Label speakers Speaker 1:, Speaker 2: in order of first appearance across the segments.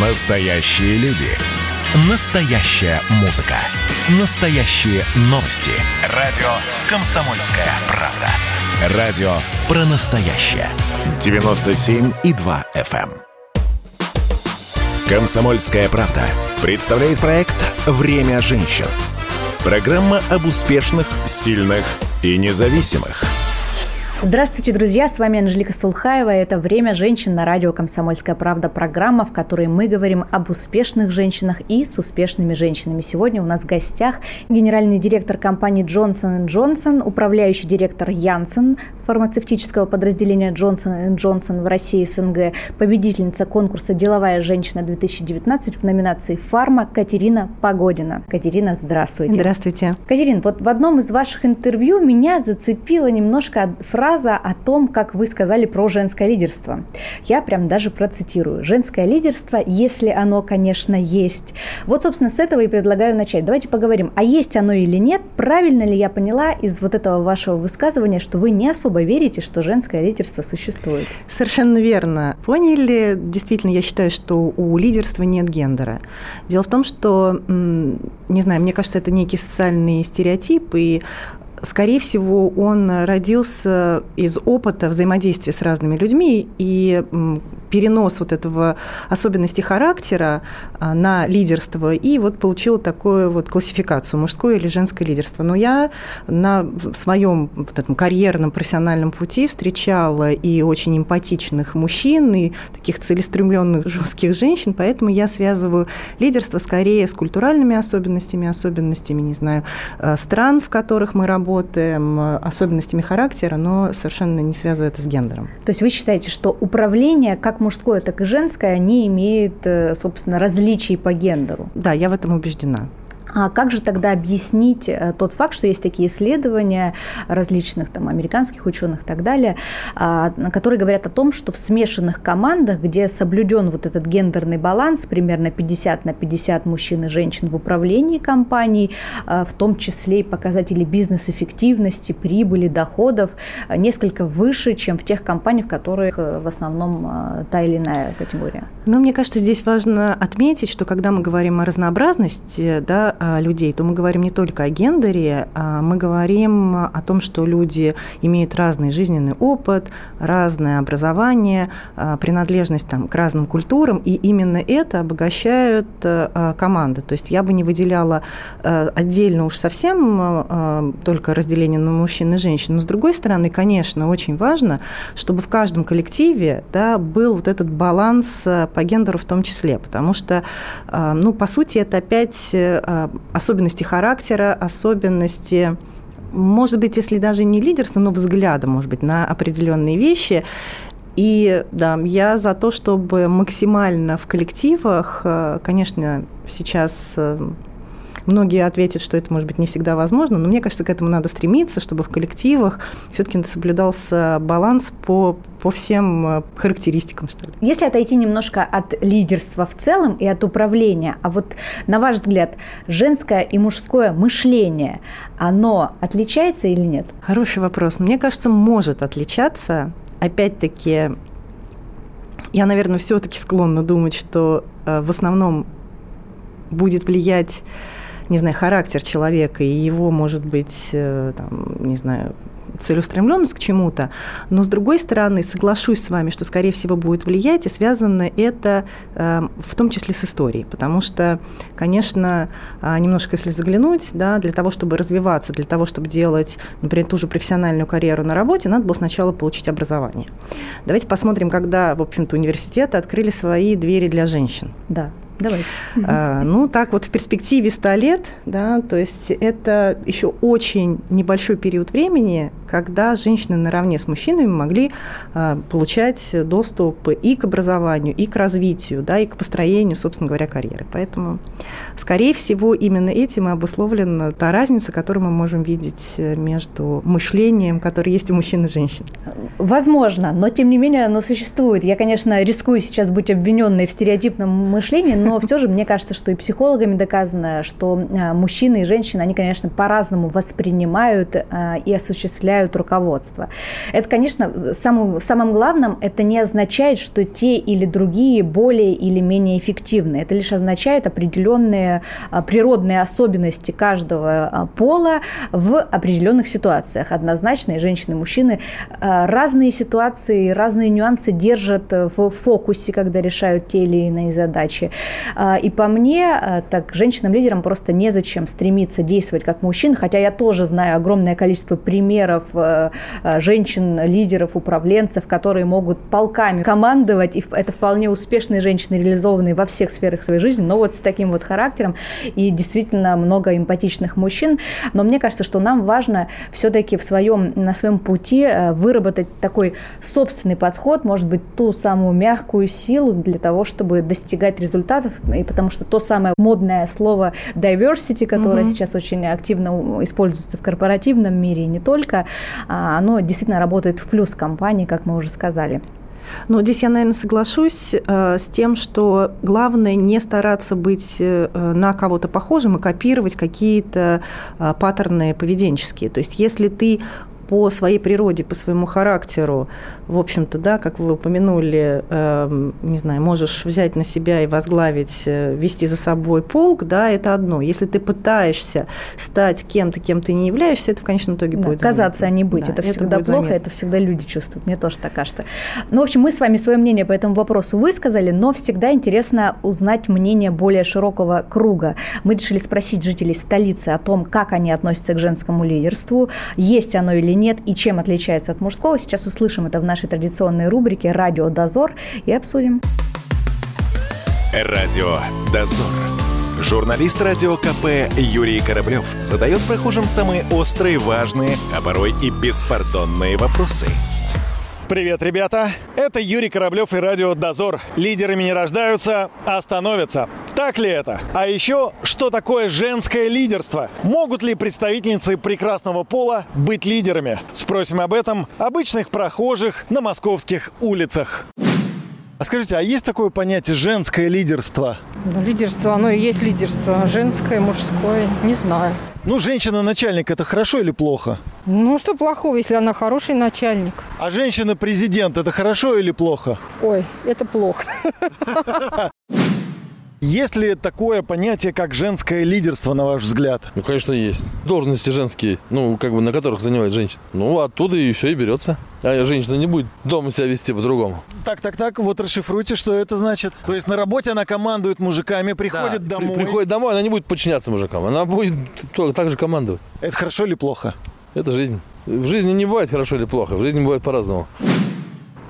Speaker 1: Настоящие люди. Настоящая музыка. Настоящие новости. Радио «Комсомольская правда». Радио про настоящее. 97,2 FM. эм. «Комсомольская правда» представляет проект «Время женщин». Программа об успешных, сильных и независимых –
Speaker 2: Здравствуйте, друзья! С вами Анжелика Сулхаева. Это «Время женщин» на радио «Комсомольская правда» программа, в которой мы говорим об успешных женщинах и с успешными женщинами. Сегодня у нас в гостях генеральный директор компании Джонсон Джонсон, управляющий директор Янсен фармацевтического подразделения Джонсон Джонсон в России СНГ, победительница конкурса «Деловая женщина-2019» в номинации «Фарма» Катерина Погодина. Катерина, здравствуйте.
Speaker 3: Здравствуйте.
Speaker 2: Катерина, вот в одном из ваших интервью меня зацепила немножко фраза фраза о том, как вы сказали про женское лидерство. Я прям даже процитирую. Женское лидерство, если оно, конечно, есть. Вот, собственно, с этого и предлагаю начать. Давайте поговорим, а есть оно или нет? Правильно ли я поняла из вот этого вашего высказывания, что вы не особо верите, что женское лидерство существует?
Speaker 3: Совершенно верно. Поняли? Действительно, я считаю, что у лидерства нет гендера. Дело в том, что, не знаю, мне кажется, это некий социальный стереотип, и скорее всего, он родился из опыта взаимодействия с разными людьми, и перенос вот этого особенности характера а, на лидерство, и вот получил такую вот классификацию, мужское или женское лидерство. Но я на своем вот этом карьерном, профессиональном пути встречала и очень эмпатичных мужчин, и таких целеустремленных, жестких женщин, поэтому я связываю лидерство скорее с культуральными особенностями, особенностями, не знаю, э, стран, в которых мы работаем, особенностями характера, но совершенно не связываю это с гендером.
Speaker 2: То есть вы считаете, что управление как мужское, так и женское, не имеет, э, собственно, различий по гендеру.
Speaker 3: Да, я в этом убеждена.
Speaker 2: А как же тогда объяснить э, тот факт, что есть такие исследования различных там, американских ученых и так далее, а, которые говорят о том, что в смешанных командах, где соблюден вот этот гендерный баланс, примерно 50 на 50 мужчин и женщин в управлении компанией, а, в том числе и показатели бизнес-эффективности, прибыли, доходов, а, несколько выше, чем в тех компаниях, в которых э, в основном та или иная категория.
Speaker 3: Ну, мне кажется, здесь важно отметить, что когда мы говорим о разнообразности, да, людей, то мы говорим не только о гендере, а мы говорим о том, что люди имеют разный жизненный опыт, разное образование, а, принадлежность там, к разным культурам, и именно это обогащает а, команды. То есть я бы не выделяла отдельно уж совсем только разделение на мужчин и женщин, но с другой стороны, конечно, очень важно, чтобы в каждом коллективе да, был вот этот баланс по гендеру в том числе, потому что, ну, по сути, это опять особенности характера, особенности может быть, если даже не лидерство, но взгляда, может быть, на определенные вещи. И да, я за то, чтобы максимально в коллективах, э, конечно, сейчас э, Многие ответят, что это, может быть, не всегда возможно, но мне кажется, к этому надо стремиться, чтобы в коллективах все-таки соблюдался баланс по, по всем э, характеристикам, что ли.
Speaker 2: Если отойти немножко от лидерства в целом и от управления, а вот на ваш взгляд, женское и мужское мышление, оно отличается или нет?
Speaker 3: Хороший вопрос. Мне кажется, может отличаться. Опять-таки, я, наверное, все-таки склонна думать, что э, в основном будет влиять не знаю, характер человека и его, может быть, э, там, не знаю, целеустремленность к чему-то, но с другой стороны соглашусь с вами, что скорее всего будет влиять, и связано это э, в том числе с историей, потому что, конечно, э, немножко если заглянуть, да, для того, чтобы развиваться, для того, чтобы делать, например, ту же профессиональную карьеру на работе, надо было сначала получить образование. Давайте посмотрим, когда, в общем-то, университеты открыли свои двери для женщин.
Speaker 2: Да. Давай.
Speaker 3: А, ну, так вот в перспективе 100 лет, да, то есть это еще очень небольшой период времени, когда женщины наравне с мужчинами могли а, получать доступ и к образованию, и к развитию, да, и к построению, собственно говоря, карьеры. Поэтому, скорее всего, именно этим и обусловлена та разница, которую мы можем видеть между мышлением, которое есть у мужчин и женщин.
Speaker 2: Возможно, но тем не менее оно существует. Я, конечно, рискую сейчас быть обвиненной в стереотипном мышлении, но все же мне кажется, что и психологами доказано, что а, мужчины и женщины, они, конечно, по-разному воспринимают а, и осуществляют руководство. Это, конечно, самым, самым главным, это не означает, что те или другие более или менее эффективны. Это лишь означает определенные природные особенности каждого пола в определенных ситуациях. Однозначно и женщины, и мужчины разные ситуации, разные нюансы держат в фокусе, когда решают те или иные задачи. А, и по мне, а, так женщинам-лидерам просто незачем стремиться действовать как мужчин, хотя я тоже знаю огромное количество примеров а, женщин-лидеров, управленцев, которые могут полками командовать, и это вполне успешные женщины, реализованные во всех сферах своей жизни, но вот с таким вот характером, и действительно много эмпатичных мужчин. Но мне кажется, что нам важно все-таки в своем, на своем пути выработать такой собственный подход, может быть, ту самую мягкую силу для того, чтобы достигать результатов, и потому что то самое модное слово diversity, которое угу. сейчас очень активно используется в корпоративном мире и не только, а, оно действительно работает в плюс компании, как мы уже сказали.
Speaker 3: Но здесь я, наверное, соглашусь э, с тем, что главное не стараться быть э, на кого-то похожим и копировать какие-то э, паттерны поведенческие. То есть если ты по своей природе, по своему характеру, в общем-то, да, как вы упомянули, э, не знаю, можешь взять на себя и возглавить, э, вести за собой полк, да, это одно. Если ты пытаешься стать кем-то, кем ты не являешься, это в конечном итоге да, будет
Speaker 2: Казаться,
Speaker 3: заметно.
Speaker 2: а не быть. Да, это, это всегда плохо, заметно. это всегда люди чувствуют. Мне тоже так кажется. Ну, в общем, мы с вами свое мнение по этому вопросу высказали, но всегда интересно узнать мнение более широкого круга. Мы решили спросить жителей столицы о том, как они относятся к женскому лидерству, есть оно или нет и чем отличается от мужского. Сейчас услышим это в нашей традиционной рубрике «Радио Дозор» и обсудим.
Speaker 1: Радио Дозор. Журналист радио КП Юрий Кораблев задает прохожим самые острые, важные, а порой и беспардонные вопросы –
Speaker 4: Привет, ребята! Это Юрий Кораблев и Радио Дозор. Лидерами не рождаются, а становятся. Так ли это? А еще, что такое женское лидерство? Могут ли представительницы прекрасного пола быть лидерами? Спросим об этом обычных прохожих на московских улицах. А скажите, а есть такое понятие женское лидерство?
Speaker 5: Ну, лидерство, оно и есть лидерство. Женское, мужское, не знаю.
Speaker 4: Ну, женщина-начальник – это хорошо или плохо?
Speaker 5: Ну, что плохого, если она хороший начальник?
Speaker 4: А женщина-президент – это хорошо или плохо?
Speaker 5: Ой, это плохо.
Speaker 4: Есть ли такое понятие, как женское лидерство, на ваш взгляд?
Speaker 6: Ну, конечно, есть. Должности женские, ну, как бы на которых занимает женщина. Ну, оттуда и все и берется. А женщина не будет дома себя вести по-другому.
Speaker 4: Так, так, так, вот расшифруйте, что это значит. То есть на работе она командует мужиками, приходит да, домой.
Speaker 6: При, приходит домой, она не будет подчиняться мужикам, она будет так же командовать.
Speaker 4: Это хорошо или плохо?
Speaker 6: Это жизнь. В жизни не бывает хорошо или плохо, в жизни бывает по-разному.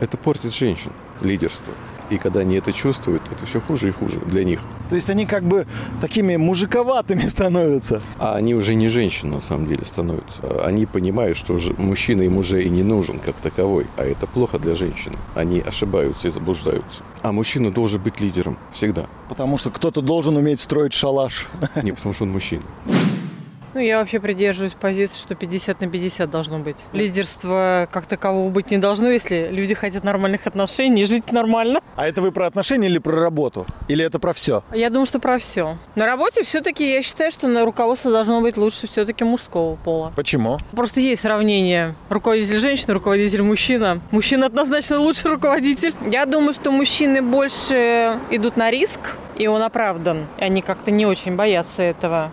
Speaker 7: Это портит женщин, лидерство. И когда они это чувствуют, это все хуже и хуже для них.
Speaker 4: То есть они как бы такими мужиковатыми становятся.
Speaker 7: А они уже не женщины на самом деле становятся. Они понимают, что мужчина им уже и не нужен как таковой. А это плохо для женщин. Они ошибаются и заблуждаются. А мужчина должен быть лидером всегда.
Speaker 4: Потому что кто-то должен уметь строить шалаш.
Speaker 7: Не, потому что он мужчина.
Speaker 5: Ну, я вообще придерживаюсь позиции, что 50 на 50 должно быть. Лидерство как такового быть не должно, если люди хотят нормальных отношений и жить нормально.
Speaker 4: А это вы про отношения или про работу? Или это про все?
Speaker 5: Я думаю, что про все. На работе все-таки я считаю, что на руководство должно быть лучше все-таки мужского пола.
Speaker 4: Почему?
Speaker 5: Просто есть сравнение. Руководитель женщина, руководитель мужчина. Мужчина однозначно лучший руководитель. Я думаю, что мужчины больше идут на риск, и он оправдан. И они как-то не очень боятся этого.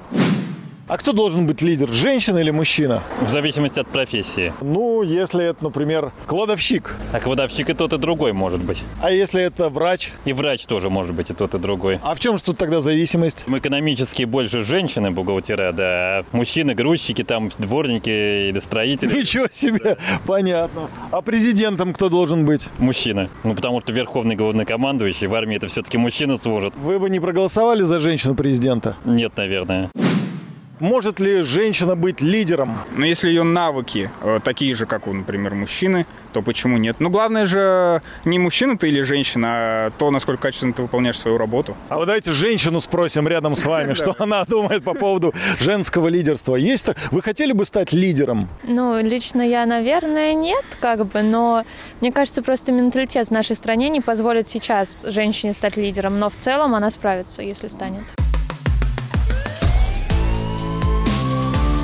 Speaker 4: А кто должен быть лидер, женщина или мужчина?
Speaker 8: В зависимости от профессии.
Speaker 4: Ну, если это, например, кладовщик.
Speaker 8: А кладовщик и тот, и другой может быть.
Speaker 4: А если это врач?
Speaker 8: И врач тоже может быть и тот, и другой.
Speaker 4: А в чем же тут тогда зависимость?
Speaker 8: Экономически больше женщины бухгалтера, да. А мужчины, грузчики, там, дворники или строители.
Speaker 4: Ничего себе, понятно. А президентом кто должен быть?
Speaker 8: Мужчина. Ну, потому что верховный главнокомандующий в армии это все-таки мужчина служит.
Speaker 4: Вы бы не проголосовали за женщину президента?
Speaker 8: Нет, наверное.
Speaker 4: Может ли женщина быть лидером?
Speaker 9: Но если ее навыки э, такие же, как у, например, мужчины, то почему нет? Но главное же не мужчина ты или женщина, а то, насколько качественно ты выполняешь свою работу.
Speaker 4: А вот давайте женщину спросим рядом с вами, что она думает по поводу женского лидерства. Есть так? Вы хотели бы стать лидером?
Speaker 10: Ну, лично я, наверное, нет, как бы, но мне кажется, просто менталитет в нашей стране не позволит сейчас женщине стать лидером, но в целом она справится, если станет.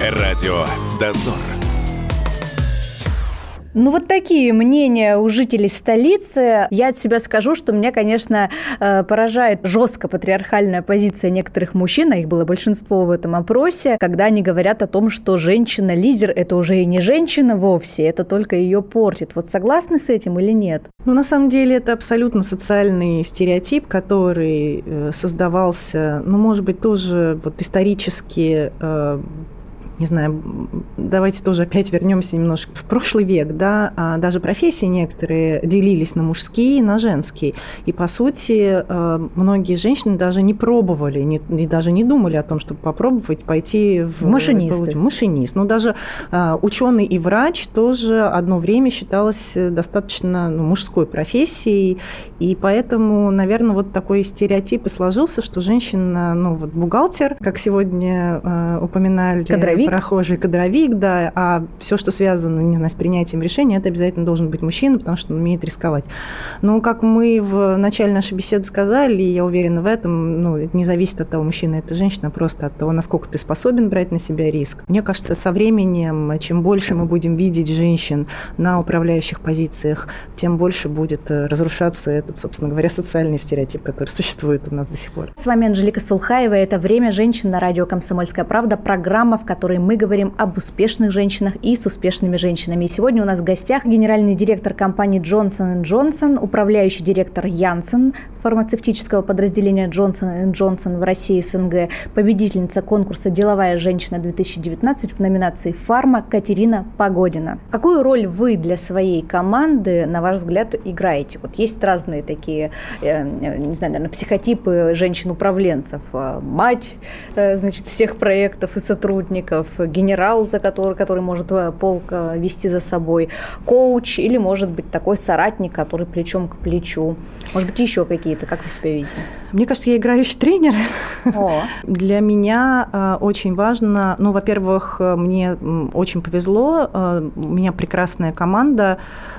Speaker 1: Радио «Дозор».
Speaker 2: Ну вот такие мнения у жителей столицы. Я от себя скажу, что меня, конечно, э, поражает жестко патриархальная позиция некоторых мужчин, а их было большинство в этом опросе, когда они говорят о том, что женщина-лидер – это уже и не женщина вовсе, это только ее портит. Вот согласны с этим или нет?
Speaker 3: Ну, на самом деле, это абсолютно социальный стереотип, который э, создавался, ну, может быть, тоже вот исторически э, не знаю, давайте тоже опять вернемся немножко в прошлый век, да, а даже профессии некоторые делились на мужские и на женские. И, по сути, э, многие женщины даже не пробовали, не, даже не думали о том, чтобы попробовать пойти в...
Speaker 2: Машинисты.
Speaker 3: Машинист. Ну, даже э, ученый и врач тоже одно время считалось достаточно ну, мужской профессией, и поэтому, наверное, вот такой стереотип и сложился, что женщина, ну, вот бухгалтер, как сегодня э, упоминали...
Speaker 2: Кадровик
Speaker 3: прохожий кадровик, да, а все, что связано не знаю, с принятием решения, это обязательно должен быть мужчина, потому что он умеет рисковать. Но, как мы в начале нашей беседы сказали, и я уверена в этом, ну, это не зависит от того, мужчина это женщина, а просто от того, насколько ты способен брать на себя риск. Мне кажется, со временем, чем больше мы будем видеть женщин на управляющих позициях, тем больше будет э, разрушаться этот, собственно говоря, социальный стереотип, который существует у нас до сих пор.
Speaker 2: С вами Анжелика Сулхаева. Это «Время женщин» на радио «Комсомольская правда», программа, в которой мы говорим об успешных женщинах и с успешными женщинами. И сегодня у нас в гостях генеральный директор компании Johnson Johnson, управляющий директор Янсен, фармацевтического подразделения Johnson Johnson в России СНГ, победительница конкурса «Деловая женщина-2019» в номинации «Фарма» Катерина Погодина. Какую роль вы для своей команды, на ваш взгляд, играете? Вот есть разные такие, э, не знаю, наверное, психотипы женщин-управленцев. Мать, э, значит, всех проектов и сотрудников, генерал, за который, который может э, полк вести за собой, коуч или, может быть, такой соратник, который плечом к плечу. Может быть, еще какие-то. Как вы себя видите?
Speaker 3: Мне кажется, я играющий тренер.
Speaker 2: О.
Speaker 3: Для меня э, очень важно, ну, во-первых, мне очень повезло, э, у меня прекрасная команда,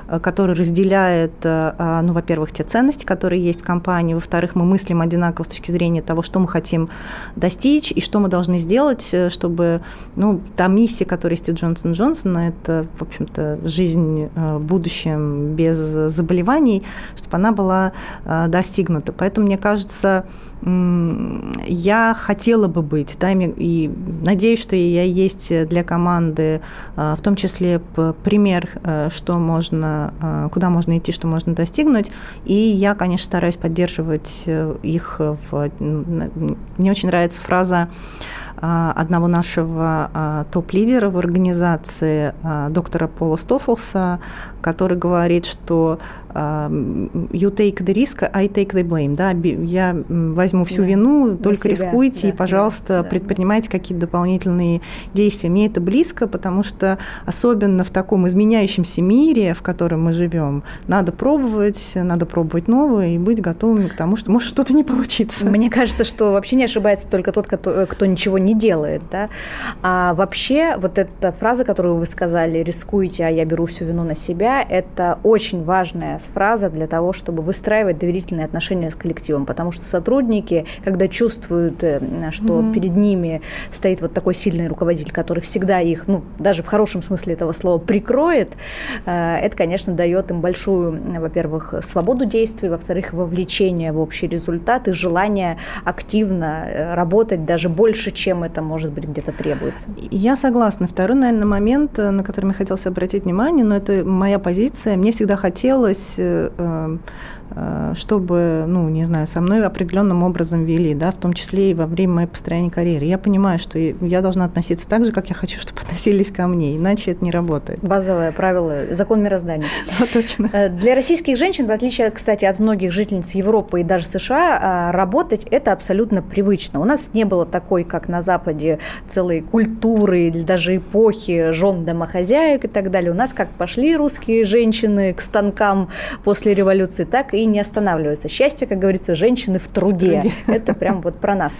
Speaker 3: э, которая разделяет, э, э, ну, во-первых, те ценности, которые есть в компании, во-вторых, мы мыслим одинаково с точки зрения того, что мы хотим достичь и что мы должны сделать, э, чтобы, ну, та миссия, которая есть у Джонсон Джонсона, это, в общем-то, жизнь э, в будущем без заболеваний, чтобы она была э, достигнута. Поэтому, мне кажется, я хотела бы быть, да, и надеюсь, что я есть для команды, в том числе пример, что можно, куда можно идти, что можно достигнуть. И я, конечно, стараюсь поддерживать их. В... Мне очень нравится фраза одного нашего а, топ-лидера в организации, а, доктора Пола Стоффлса, который говорит, что you take the risk, I take the blame. Да? Я возьму всю да. вину, только себя. рискуйте да, и, пожалуйста, да, предпринимайте какие-то дополнительные действия. Мне это близко, потому что особенно в таком изменяющемся мире, в котором мы живем, надо пробовать, надо пробовать новое и быть готовыми к тому, что может что-то не получиться.
Speaker 2: Мне кажется, что вообще не ошибается только тот, кто, кто ничего не делает. Да? А вообще вот эта фраза, которую вы сказали, рискуйте, а я беру всю вину на себя, это очень важная фраза для того, чтобы выстраивать доверительные отношения с коллективом, потому что сотрудники, когда чувствуют, э, что mm-hmm. перед ними стоит вот такой сильный руководитель, который всегда их, ну, даже в хорошем смысле этого слова, прикроет, э, это, конечно, дает им большую, во-первых, свободу действий, во-вторых, вовлечение в общий результат и желание активно э, работать даже больше, чем это, может быть, где-то требуется.
Speaker 3: Я согласна. Второй, наверное, момент, на который мне хотелось обратить внимание, но это моя позиция. Мне всегда хотелось э, эм, чтобы, ну, не знаю, со мной определенным образом вели, да, в том числе и во время моей построения карьеры. Я понимаю, что я должна относиться так же, как я хочу, чтобы относились ко мне, иначе это не работает.
Speaker 2: Базовое правило, закон мироздания.
Speaker 3: Да, точно.
Speaker 2: Для российских женщин, в отличие, кстати, от многих жительниц Европы и даже США, работать это абсолютно привычно. У нас не было такой, как на Западе, целой культуры или даже эпохи жен домохозяек и так далее. У нас как пошли русские женщины к станкам после революции, так и не останавливаются. Счастье, как говорится, женщины в труде. В труде. Это прям вот про нас.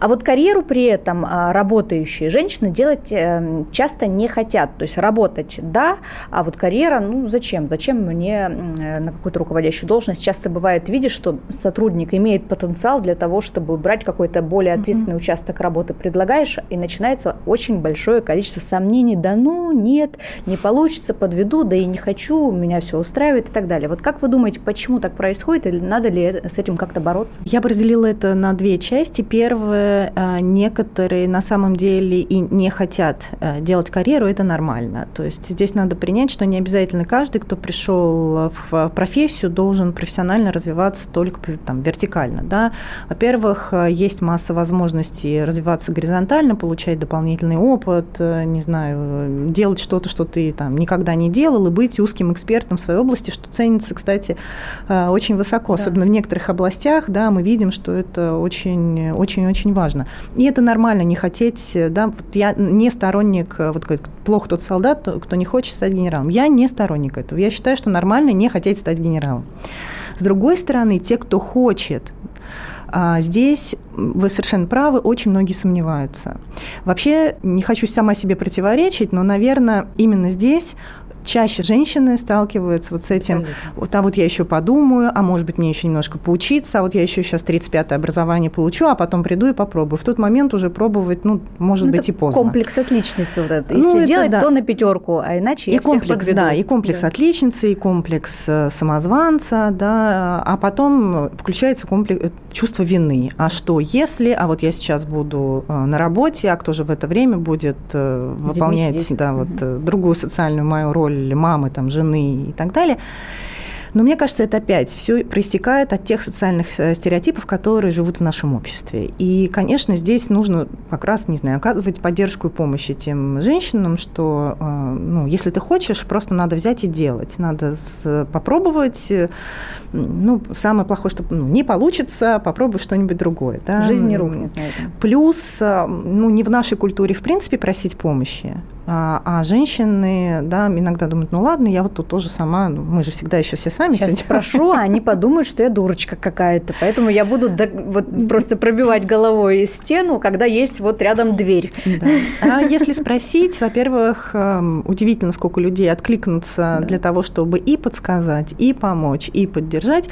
Speaker 2: А вот карьеру при этом а, работающие женщины делать эм, часто не хотят. То есть работать, да, а вот карьера, ну зачем? Зачем мне на какую-то руководящую должность? Часто бывает, видишь, что сотрудник имеет потенциал для того, чтобы брать какой-то более ответственный mm-hmm. участок работы, предлагаешь, и начинается очень большое количество сомнений. Да ну, нет, не получится, подведу, да и не хочу, меня все устраивает и так далее. Вот как вы думаете, почему так происходит, или надо ли с этим как-то бороться?
Speaker 3: Я бы разделила это на две части. Первое, а, некоторые на самом деле и не хотят а, делать карьеру, это нормально. То есть здесь надо принять, что не обязательно каждый, кто пришел в профессию, должен профессионально развиваться только там, вертикально. Да? Во-первых, есть масса возможностей развиваться горизонтально, получать дополнительный опыт, э, не знаю, делать что-то, что ты там никогда не делал, и быть узким экспертом в своей области, что ценится, кстати, э, очень высоко, да. особенно в некоторых областях, да, мы видим, что это очень, очень, очень важно. И это нормально не хотеть, да, вот я не сторонник, э, вот плохо тот солдат, кто не хочет стать генералом. Я не сторонник этого. Я считаю, что нормально не хотеть стать генералом. С другой стороны, те, кто хочет, а здесь вы совершенно правы, очень многие сомневаются. Вообще, не хочу сама себе противоречить, но, наверное, именно здесь чаще женщины сталкиваются вот с этим. Вот, а вот я еще подумаю, а может быть мне еще немножко поучиться, а вот я еще сейчас 35-е образование получу, а потом приду и попробую. В тот момент уже пробовать, ну, может ну, быть, и поздно.
Speaker 2: Комплекс отличницы вот это. Ну, Если ну, делать, да. то на пятерку, а иначе
Speaker 3: и комплекс,
Speaker 2: подведу.
Speaker 3: да, и комплекс да. отличницы, и комплекс э, самозванца, да, а потом включается комплекс э, чувство вины. А что если, а вот я сейчас буду э, на работе, а кто же в это время будет выполнять, да, вот другую социальную мою роль роль мамы, там, жены и так далее. Но мне кажется, это опять все проистекает от тех социальных э, стереотипов, которые живут в нашем обществе. И, конечно, здесь нужно как раз, не знаю, оказывать поддержку и помощь этим женщинам, что, э, ну, если ты хочешь, просто надо взять и делать. Надо попробовать. Ну, самое плохое, что ну, не получится, попробуй что-нибудь другое. Да?
Speaker 2: Жизнь не рухнет.
Speaker 3: Плюс, э, ну, не в нашей культуре, в принципе, просить помощи. А, а женщины, да, иногда думают, ну ладно, я вот тут тоже сама, ну, мы же всегда еще все сами.
Speaker 2: Сейчас спрошу, а они подумают, что я дурочка какая-то, поэтому я буду до, вот, просто пробивать головой стену, когда есть вот рядом дверь.
Speaker 3: Да. А если спросить, во-первых, эм, удивительно, сколько людей откликнутся да. для того, чтобы и подсказать, и помочь, и поддержать.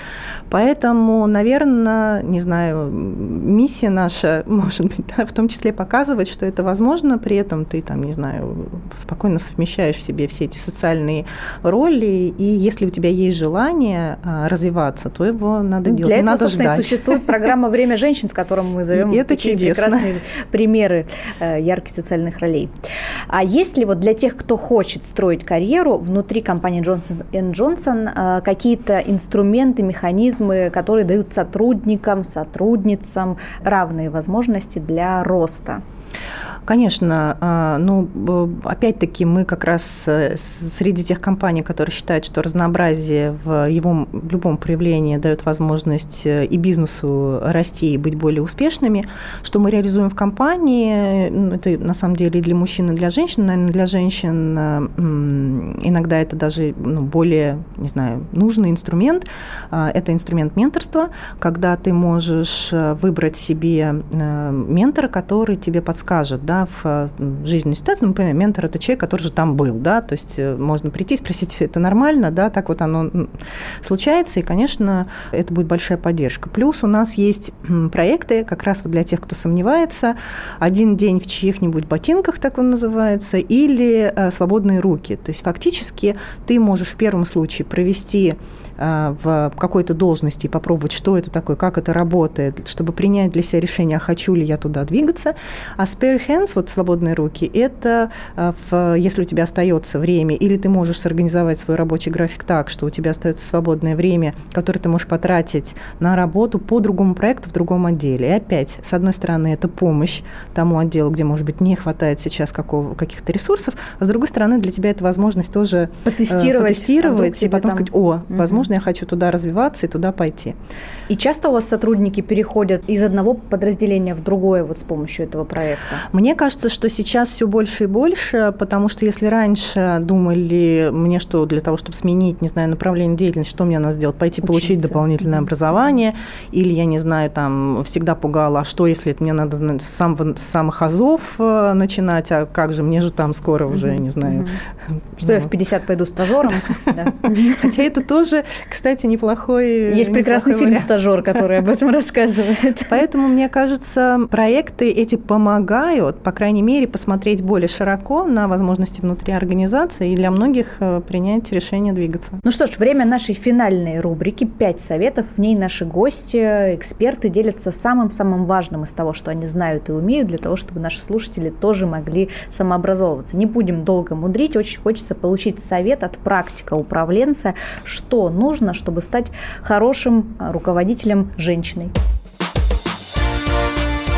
Speaker 3: Поэтому, наверное, не знаю, миссия наша, может быть, да, в том числе показывать, что это возможно, при этом ты там, не знаю, спокойно совмещаешь в себе все эти социальные роли, и если у тебя есть желание а, развиваться, то его надо делать.
Speaker 2: Для
Speaker 3: Не
Speaker 2: этого,
Speaker 3: надо
Speaker 2: собственно,
Speaker 3: ждать.
Speaker 2: и существует программа «Время женщин», в котором мы зовем
Speaker 3: и это такие чудесно.
Speaker 2: прекрасные примеры э, ярких социальных ролей. А есть ли вот для тех, кто хочет строить карьеру внутри компании Johnson Johnson э, какие-то инструменты, механизмы, которые дают сотрудникам, сотрудницам равные возможности для роста?
Speaker 3: Конечно, а, ну, опять-таки мы как раз э, среди тех компаний, которые считают, что разнообразие в его любом проявлении дает возможность э, и бизнесу расти и быть более успешными, что мы реализуем в компании, это на самом деле и для мужчин, и для женщин, наверное, для женщин э, иногда это даже ну, более, не знаю, нужный инструмент, а, это инструмент менторства, когда ты можешь выбрать себе ментора, который тебе подскажет, да, в э, жизненной ситуации, ну, например, ментор – это человек, который же там был, да, то есть э, можно прийти, спросить, это нормально, да, так вот оно случается, и, конечно, это будет большая поддержка. Плюс у нас есть проекты как раз вот для тех, кто сомневается, один день в чьих-нибудь ботинках, так он называется, или э, свободные руки, то есть фактически ты можешь в первом случае провести в какой-то должности и попробовать, что это такое, как это работает, чтобы принять для себя решение, а хочу ли я туда двигаться, а с spare hands, вот свободные руки, это а, в, если у тебя остается время, или ты можешь сорганизовать свой рабочий график так, что у тебя остается свободное время, которое ты можешь потратить на работу по другому проекту в другом отделе. И опять, с одной стороны, это помощь тому отделу, где, может быть, не хватает сейчас какого, каких-то ресурсов, а с другой стороны, для тебя это возможность тоже
Speaker 2: потестировать,
Speaker 3: э, потестировать а и потом там... сказать, о, возможно, я хочу туда развиваться и туда пойти.
Speaker 2: И часто у вас сотрудники переходят из одного подразделения в другое вот с помощью этого проекта?
Speaker 3: Мне кажется, что сейчас все больше и больше, потому что если раньше думали мне, что для того, чтобы сменить, не знаю, направление деятельности, что мне надо сделать? Пойти Учиться. получить дополнительное образование, или, я не знаю, там всегда пугала, а что, если это мне надо с самого, с самых азов э, начинать, а как же, мне же там скоро уже, не знаю.
Speaker 2: Что я в 50 пойду стажером?
Speaker 3: Хотя это тоже, кстати, неплохой
Speaker 2: Есть прекрасный фильм «Стажер», который об этом рассказывает.
Speaker 3: Поэтому, мне кажется, проекты эти помогают, по крайней мере, посмотреть более широко на возможности внутри организации и для многих э, принять решение двигаться.
Speaker 2: Ну что ж, время нашей финальной рубрики «Пять советов». В ней наши гости, эксперты делятся самым-самым важным из того, что они знают и умеют, для того, чтобы наши слушатели тоже могли самообразовываться. Не будем долго мудрить, очень хочется получить совет от практика управленца, что нужно, чтобы стать хорошим а, руководителем женщиной.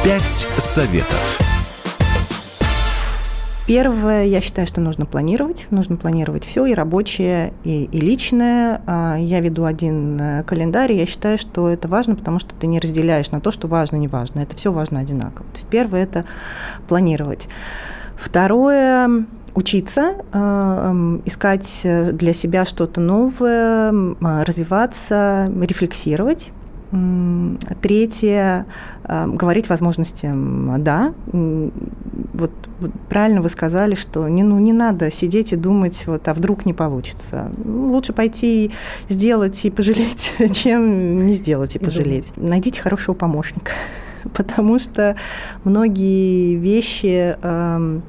Speaker 1: Пять советов.
Speaker 3: Первое, я считаю, что нужно планировать. Нужно планировать все, и рабочее, и, и личное. А, я веду один э, календарь, и я считаю, что это важно, потому что ты не разделяешь на то, что важно, не важно. Это все важно одинаково. То есть первое – это планировать. Второе учиться, э, искать для себя что-то новое, развиваться, рефлексировать. Третье, э, говорить возможностям «да». Вот правильно вы сказали, что не, ну, не надо сидеть и думать, вот, а вдруг не получится. Лучше пойти сделать и пожалеть, чем не сделать и пожалеть. Найдите хорошего помощника, потому что многие вещи эм,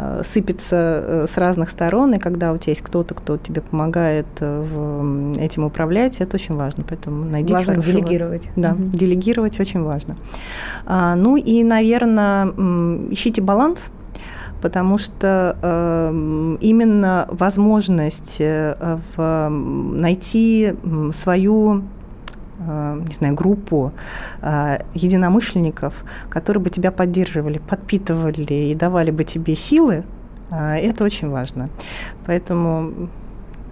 Speaker 3: Э, сыпется э, с разных сторон, и когда у тебя есть кто-то, кто тебе помогает э, этим управлять, это очень важно. Поэтому найдите
Speaker 2: важно хорошего... делегировать.
Speaker 3: Да, угу. делегировать очень важно. А, ну и, наверное, ищите баланс потому что э, именно возможность э, в, найти свою не знаю, группу э, единомышленников, которые бы тебя поддерживали, подпитывали и давали бы тебе силы, э, это очень важно. Поэтому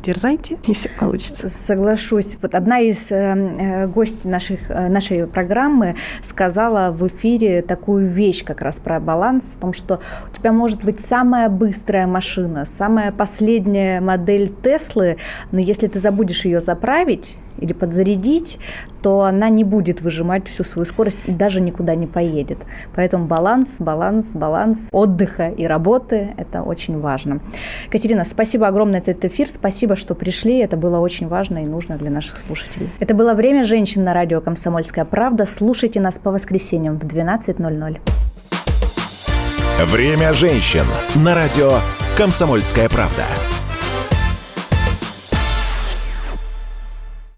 Speaker 3: дерзайте, и все получится.
Speaker 2: Соглашусь. Вот одна из э, гостей наших, нашей программы сказала в эфире такую вещь как раз про баланс, о том, что у тебя может быть самая быстрая машина, самая последняя модель Теслы, но если ты забудешь ее заправить, или подзарядить, то она не будет выжимать всю свою скорость и даже никуда не поедет. Поэтому баланс, баланс, баланс отдыха и работы – это очень важно. Катерина, спасибо огромное за этот эфир, спасибо, что пришли, это было очень важно и нужно для наших слушателей. Это было «Время женщин» на радио «Комсомольская правда». Слушайте нас по воскресеньям в 12.00.
Speaker 1: «Время женщин» на радио «Комсомольская правда».